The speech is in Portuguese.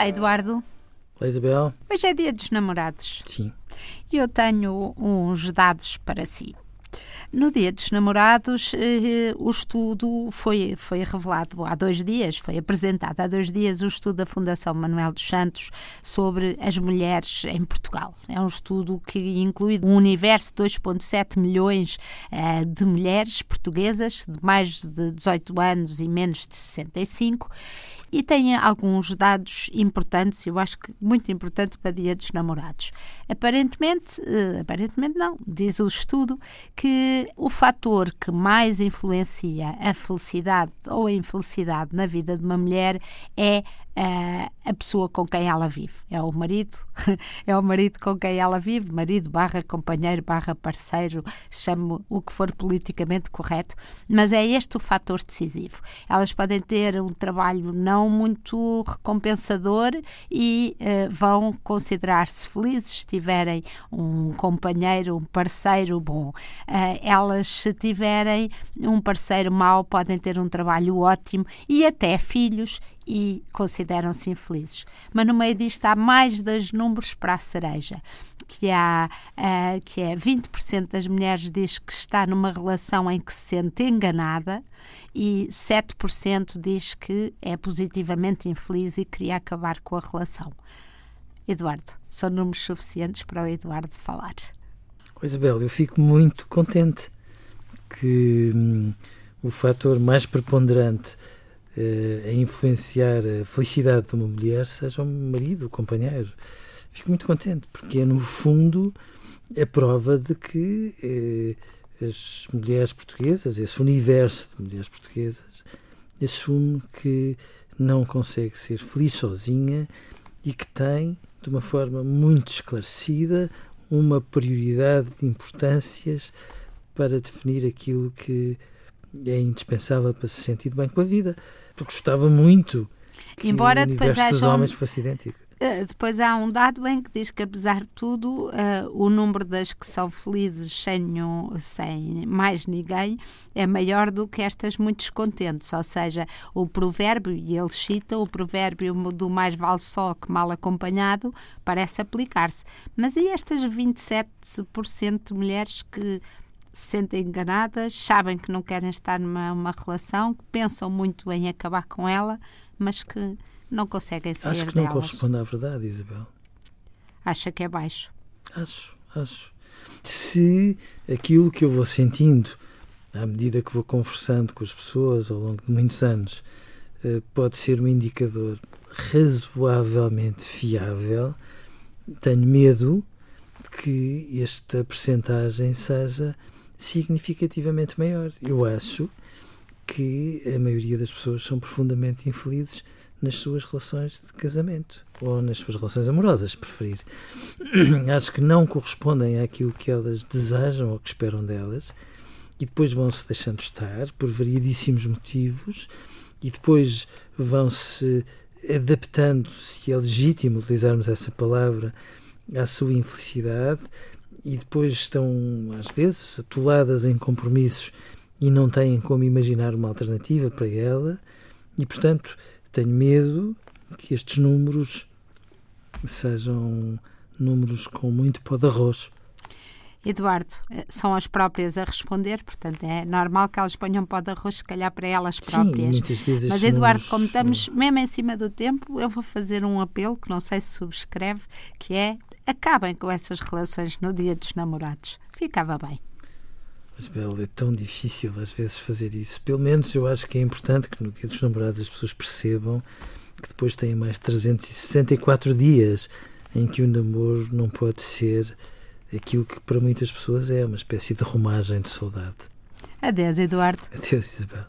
Olá, Eduardo. Olá, Isabel. Hoje é dia dos namorados. Sim. E eu tenho uns dados para si. No Dia dos Namorados, eh, o estudo foi, foi revelado há dois dias, foi apresentado há dois dias o estudo da Fundação Manuel dos Santos sobre as mulheres em Portugal. É um estudo que inclui um universo de 2,7 milhões eh, de mulheres portuguesas de mais de 18 anos e menos de 65 e tem alguns dados importantes, eu acho que muito importante para Dia dos Namorados. Aparentemente, uh, aparentemente não, diz o estudo que o fator que mais influencia a felicidade ou a infelicidade na vida de uma mulher é uh, a pessoa com quem ela vive. É o marido, é o marido com quem ela vive, marido barra companheiro barra parceiro, chame o que for politicamente correto, mas é este o fator decisivo. Elas podem ter um trabalho não muito recompensador e uh, vão considerar-se felizes se tiverem um companheiro, um parceiro bom. Uh, elas, se tiverem um parceiro mau, podem ter um trabalho ótimo e até filhos e consideram-se infelizes. Mas no meio disto há mais dois números para a cereja, que, há, uh, que é 20% das mulheres diz que está numa relação em que se sente enganada e 7% diz que é positivamente infeliz e queria acabar com a relação. Eduardo, são números suficientes para o Eduardo falar. Isabel, eu fico muito contente que hum, o fator mais preponderante a influenciar a felicidade de uma mulher seja o marido, o companheiro. Fico muito contente, porque é, no fundo, a prova de que uh, as mulheres portuguesas, esse universo de mulheres portuguesas, assume que não consegue ser feliz sozinha e que tem, de uma forma muito esclarecida, uma prioridade de importâncias para definir aquilo que é indispensável para se sentir bem com a vida gostava muito que Embora depois haja dos homens fosse idêntico. Uh, depois há um dado em que diz que, apesar de tudo, uh, o número das que são felizes sem, sem mais ninguém é maior do que estas muito descontentes. Ou seja, o provérbio, e ele cita, o provérbio do mais vale só que mal acompanhado, parece aplicar-se. Mas e estas 27% de mulheres que se sentem enganadas, sabem que não querem estar numa relação, pensam muito em acabar com ela, mas que não conseguem sair Acho que não delas. corresponde à verdade, Isabel. Acha que é baixo? Acho, acho. Se aquilo que eu vou sentindo à medida que vou conversando com as pessoas ao longo de muitos anos eh, pode ser um indicador razoavelmente fiável, tenho medo de que esta percentagem seja significativamente maior. Eu acho que a maioria das pessoas são profundamente infelizes nas suas relações de casamento ou nas suas relações amorosas, preferir. Acho que não correspondem àquilo que elas desejam ou que esperam delas e depois vão-se deixando estar por variedíssimos motivos e depois vão-se adaptando, se é legítimo utilizarmos essa palavra, à sua infelicidade e depois estão, às vezes, atoladas em compromissos e não têm como imaginar uma alternativa para ela, e portanto tenho medo que estes números sejam números com muito pó de arroz. Eduardo, eh, são as próprias a responder, portanto é normal que elas ponham pó de arroz, se calhar para elas próprias. Sim, muitas vezes Mas, Eduardo, como estamos mesmo em cima do tempo, eu vou fazer um apelo que não sei se subscreve, que é acabem com essas relações no dia dos namorados. Ficava bem. Mas, Bela, é tão difícil às vezes fazer isso. Pelo menos eu acho que é importante que no dia dos namorados as pessoas percebam que depois têm mais 364 dias em que o namoro não pode ser aquilo que para muitas pessoas é uma espécie de romagem de saudade. Adeus, Eduardo. Adeus, Isabel.